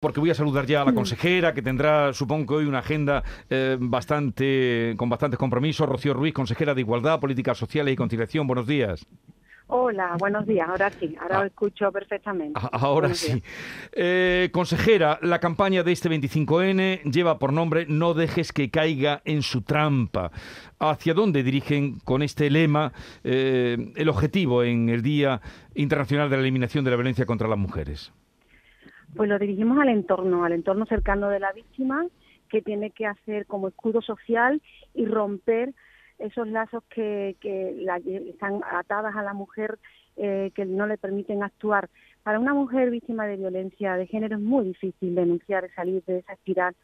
porque voy a saludar ya a la consejera, que tendrá, supongo que hoy, una agenda eh, bastante con bastantes compromisos. Rocío Ruiz, consejera de Igualdad, Políticas Sociales y Conciliación. Buenos días. Hola, buenos días. Ahora sí, ahora lo ah. escucho perfectamente. Ahora sí. Eh, consejera, la campaña de este 25N lleva por nombre No dejes que caiga en su trampa. ¿Hacia dónde dirigen con este lema eh, el objetivo en el Día Internacional de la Eliminación de la Violencia contra las Mujeres? Pues lo dirigimos al entorno, al entorno cercano de la víctima, que tiene que hacer como escudo social y romper esos lazos que, que están atadas a la mujer eh, que no le permiten actuar. Para una mujer víctima de violencia de género es muy difícil denunciar y salir de esa espiral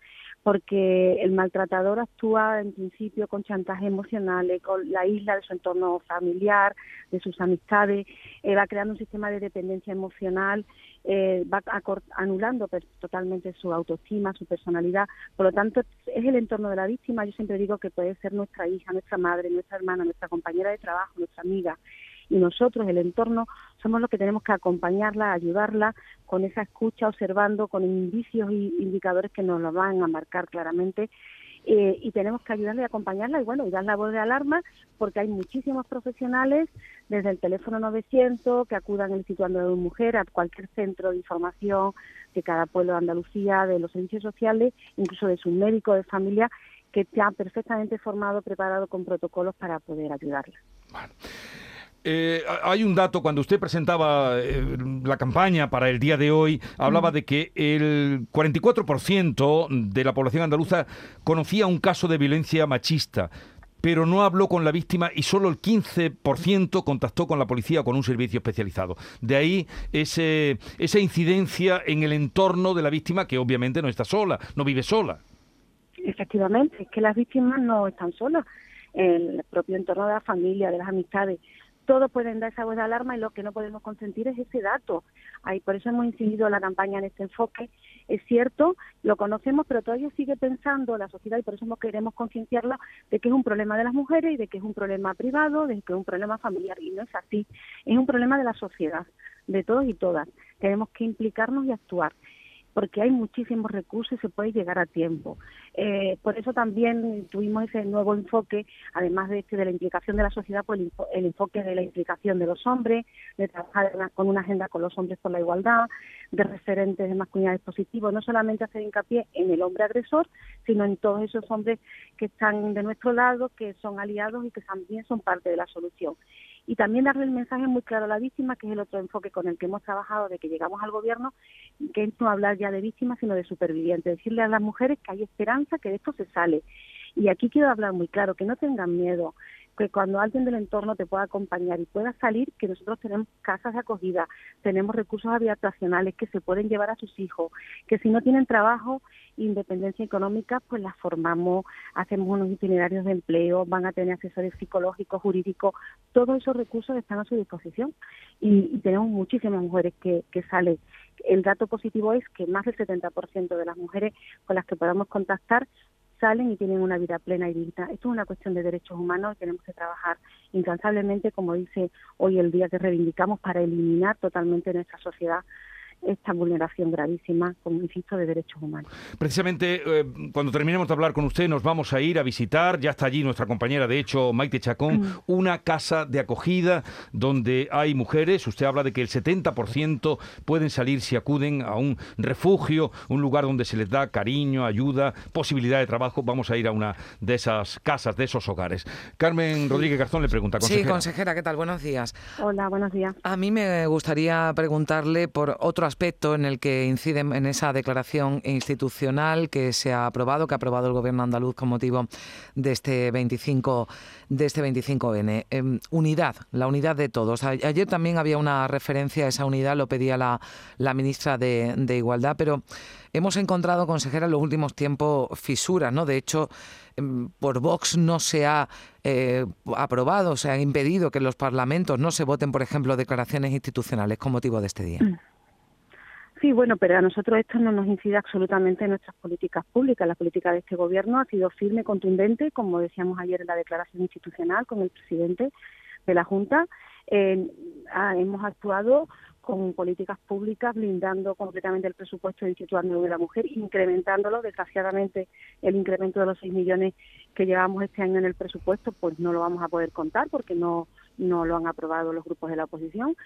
porque el maltratador actúa en principio con chantaje emocional, con la isla de su entorno familiar, de sus amistades, eh, va creando un sistema de dependencia emocional, eh, va anulando totalmente su autoestima, su personalidad. Por lo tanto, es el entorno de la víctima. Yo siempre digo que puede ser nuestra hija, nuestra madre, nuestra hermana, nuestra compañera de trabajo, nuestra amiga y nosotros, el entorno, somos los que tenemos que acompañarla, ayudarla con esa escucha, observando con indicios y indicadores que nos lo van a marcar claramente. Eh, y tenemos que ayudarle y acompañarla y bueno, y dar la voz de alarma porque hay muchísimos profesionales desde el teléfono 900 que acudan en el situando de mujer a cualquier centro de información de cada pueblo de Andalucía, de los servicios sociales, incluso de su médico de familia que está perfectamente formado, preparado con protocolos para poder ayudarla. Eh, hay un dato, cuando usted presentaba eh, la campaña para el día de hoy, hablaba de que el 44% de la población andaluza conocía un caso de violencia machista pero no habló con la víctima y solo el 15% contactó con la policía o con un servicio especializado. De ahí ese, esa incidencia en el entorno de la víctima que obviamente no está sola, no vive sola. Efectivamente, es que las víctimas no están solas. En el propio entorno de la familia, de las amistades, todos pueden dar esa voz de alarma y lo que no podemos consentir es ese dato. Ahí, por eso hemos incidido la campaña en este enfoque. Es cierto, lo conocemos, pero todavía sigue pensando la sociedad y por eso queremos concienciarla de que es un problema de las mujeres y de que es un problema privado, de que es un problema familiar. Y no es así. Es un problema de la sociedad, de todos y todas. Tenemos que implicarnos y actuar porque hay muchísimos recursos y se puede llegar a tiempo. Eh, por eso también tuvimos ese nuevo enfoque, además de este de la implicación de la sociedad, pues el, enfoque de la implicación de los hombres, de trabajar con una agenda con los hombres por la igualdad, de referentes de masculinidad positivos, no solamente hacer hincapié en el hombre agresor, sino en todos esos hombres que están de nuestro lado, que son aliados y que también son parte de la solución y también darle el mensaje muy claro a la víctima, que es el otro enfoque con el que hemos trabajado de que llegamos al gobierno, que es no hablar ya de víctimas, sino de supervivientes, decirle a las mujeres que hay esperanza, que de esto se sale. Y aquí quiero hablar muy claro, que no tengan miedo, que cuando alguien del entorno te pueda acompañar y pueda salir, que nosotros tenemos casas de acogida, tenemos recursos habitacionales que se pueden llevar a sus hijos, que si no tienen trabajo, independencia económica, pues las formamos, hacemos unos itinerarios de empleo, van a tener asesores psicológicos, jurídicos, todos esos recursos están a su disposición y, tenemos muchísimas mujeres que, que salen. El dato positivo es que más del 70% de las mujeres con las que podamos contactar salen y tienen una vida plena y digna. Esto es una cuestión de derechos humanos y tenemos que trabajar incansablemente, como dice hoy el día que reivindicamos, para eliminar totalmente nuestra sociedad esta vulneración gravísima, como insisto, de derechos humanos. Precisamente, eh, cuando terminemos de hablar con usted, nos vamos a ir a visitar, ya está allí nuestra compañera, de hecho, Maite Chacón, mm. una casa de acogida donde hay mujeres. Usted habla de que el 70% pueden salir si acuden a un refugio, un lugar donde se les da cariño, ayuda, posibilidad de trabajo. Vamos a ir a una de esas casas, de esos hogares. Carmen Rodríguez Garzón le pregunta, consejera. Sí, consejera, ¿qué tal? Buenos días. Hola, buenos días. A mí me gustaría preguntarle por otro aspecto en el que incide en esa declaración institucional que se ha aprobado, que ha aprobado el Gobierno andaluz con motivo de este 25 de este 25N. Em, unidad, la unidad de todos. ayer también había una referencia a esa unidad, lo pedía la, ministra de, de Igualdad, pero hemos encontrado, consejera, en los últimos tiempos fisuras, ¿no? De hecho, em, por Vox no se ha eh, aprobado, se ha impedido que en los parlamentos no se voten, por ejemplo, declaraciones institucionales con motivo de este día. Mm. Sí, bueno, pero a nosotros esto no nos incide absolutamente en nuestras políticas públicas. La política de este gobierno ha sido firme, contundente, como decíamos ayer en la declaración institucional con el presidente de la Junta. hemos actuado con políticas públicas, blindando completamente el presupuesto del Instituto de la Mujer, incrementándolo. Desgraciadamente, el incremento de los 6 millones que llevamos este año en el presupuesto, pues no lo vamos a poder contar porque no, no lo han aprobado los grupos de la oposición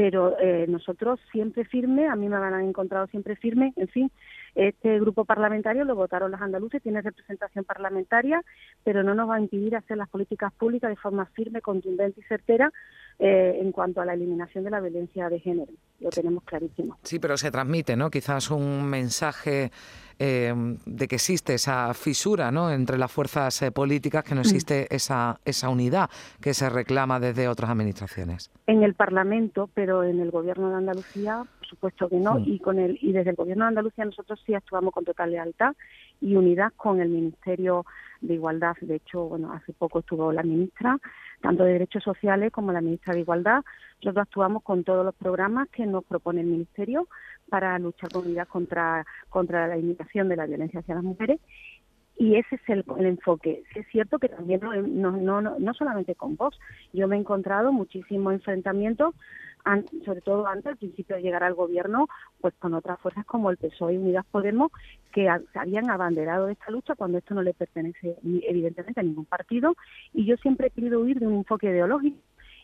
pero eh, nosotros siempre firme, a mí me han encontrado siempre firme, en fin, este grupo parlamentario lo votaron los andaluces, tiene representación parlamentaria, pero no nos va a impedir hacer las políticas públicas de forma firme, contundente y certera eh, en cuanto a la eliminación de la violencia de género. Lo tenemos clarísimo. Sí, pero se transmite, ¿no? Quizás un mensaje eh, de que existe esa fisura ¿no? entre las fuerzas eh, políticas, que no mm. existe esa, esa unidad que se reclama desde otras administraciones. En el Parlamento, pero en el Gobierno de Andalucía, por supuesto que no, mm. y, con el, y desde el Gobierno de Andalucía nosotros sí actuamos con total lealtad y unidad con el Ministerio de Igualdad. De hecho, bueno, hace poco estuvo la ministra, tanto de Derechos Sociales como la ministra de Igualdad. Nosotros actuamos con todos los programas que nos propone el Ministerio para luchar con unidad contra, contra la limitación de la violencia hacia las mujeres. Y ese es el, enfoque. es cierto que también no, no, no, no solamente con vos, yo me he encontrado muchísimos enfrentamientos, sobre todo antes, al principio de llegar al gobierno, pues con otras fuerzas como el PSOE y Unidas Podemos, que habían abanderado esta lucha cuando esto no le pertenece evidentemente a ningún partido, y yo siempre he querido huir de un enfoque ideológico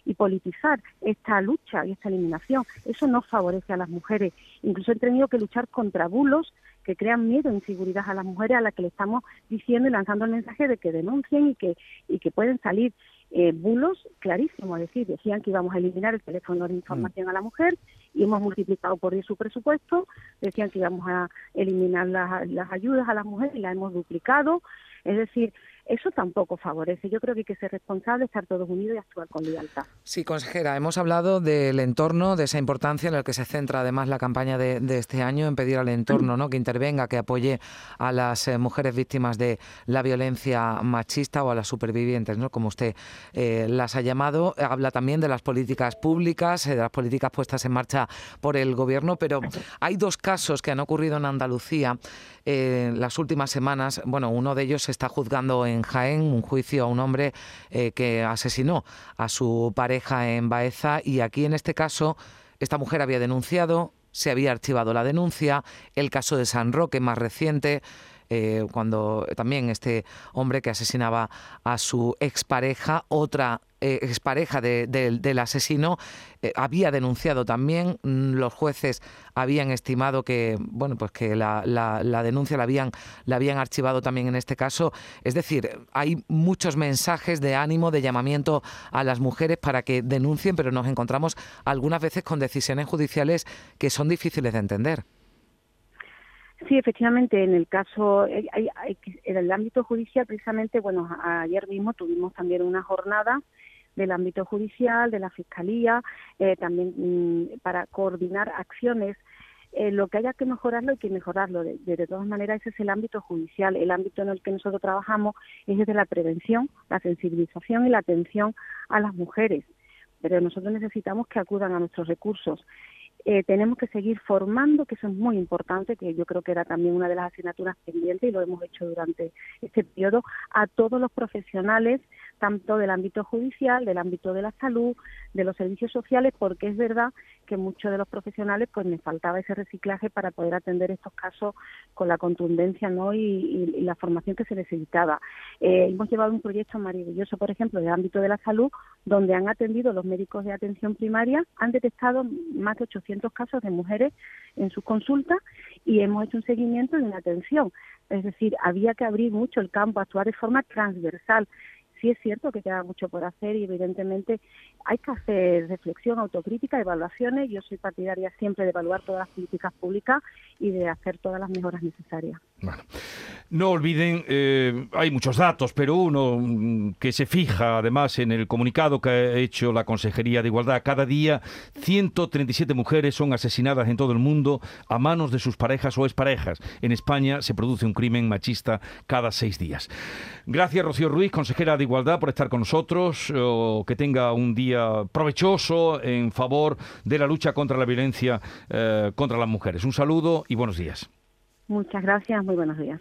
y politizar esta lucha y esta eliminación. Eso no favorece a las mujeres. Incluso he tenido que luchar contra bulos que crean miedo e inseguridad a las mujeres a las que le estamos diciendo y lanzando el mensaje de que denuncien y que, y que pueden salir eh, bulos clarísimos. Es decir, decían que íbamos a eliminar el teléfono de información a la mujer y hemos multiplicado por 10 su presupuesto. Decían que íbamos a eliminar las, las ayudas a las mujeres y las hemos duplicado. Es decir, eso tampoco favorece. Yo creo que hay que ser responsable, estar todos unidos y actuar con lealtad. Sí, consejera, hemos hablado del entorno, de esa importancia en la que se centra además la campaña de, este año en pedir al entorno ¿no? que intervenga, que apoye a las eh, mujeres víctimas de la violencia machista o a las supervivientes, ¿no? como usted eh, las ha llamado. Habla también de las políticas públicas, eh, de las políticas puestas en marcha por el Gobierno, pero hay dos casos que han ocurrido en Andalucía en las últimas semanas. Bueno, uno de ellos se está juzgando en en Jaén un juicio a un hombre eh, que asesinó a su pareja en Baeza y aquí en este caso esta mujer había denunciado, se había archivado la denuncia, el caso de San Roque más reciente eh, cuando también este hombre que asesinaba a su expareja, otra eh, expareja del asesino, eh, había denunciado también. Mm, los jueces habían estimado que, bueno, pues que la, denuncia la habían, la habían archivado también en este caso. Es decir, hay muchos mensajes de ánimo, de llamamiento a las mujeres para que denuncien, pero nos encontramos algunas veces con decisiones judiciales que son difíciles de entender. Sí, efectivamente, en el caso, en el ámbito judicial, precisamente, bueno, ayer mismo tuvimos también una jornada del ámbito judicial, de la Fiscalía, eh, también mm, para coordinar acciones. Eh, lo que haya que mejorarlo hay que mejorarlo. De, de, todas maneras, ese es el ámbito judicial. El ámbito en el que nosotros trabajamos es desde la prevención, la sensibilización y la atención a las mujeres. Pero nosotros necesitamos que acudan a nuestros recursos. Eh, tenemos que seguir formando, que eso es muy importante, que yo creo que era también una de las asignaturas pendientes y lo hemos hecho durante este periodo, a todos los profesionales, tanto del ámbito judicial, del ámbito de la salud, de los servicios sociales, porque es verdad que muchos de los profesionales pues me faltaba ese reciclaje para poder atender estos casos con la contundencia ¿no? y, la formación que se necesitaba. Eh, hemos llevado un proyecto maravilloso, por ejemplo, del ámbito de la salud, donde han atendido los médicos de atención primaria, han detectado más de 800 casos de mujeres en sus consultas y hemos hecho un seguimiento y una atención. Es decir, había que abrir mucho el campo, actuar de forma transversal sí es cierto que queda mucho por hacer y evidentemente hay que hacer reflexión, autocrítica, evaluaciones. Yo soy partidaria siempre de evaluar todas las políticas públicas y de hacer todas las mejoras necesarias. Bueno, no olviden, eh, hay muchos datos, pero uno mm, que se fija además en el comunicado que ha hecho la Consejería de Igualdad. Cada día 137 mujeres son asesinadas en todo el mundo a manos de sus parejas o exparejas. En España se produce un crimen machista cada seis días. Gracias, Rocío Ruiz, consejera de Igualdad, por estar con nosotros. que tenga un día provechoso en favor de la lucha contra la violencia eh, contra las mujeres. Un saludo y buenos días. Muchas gracias, muy buenos días.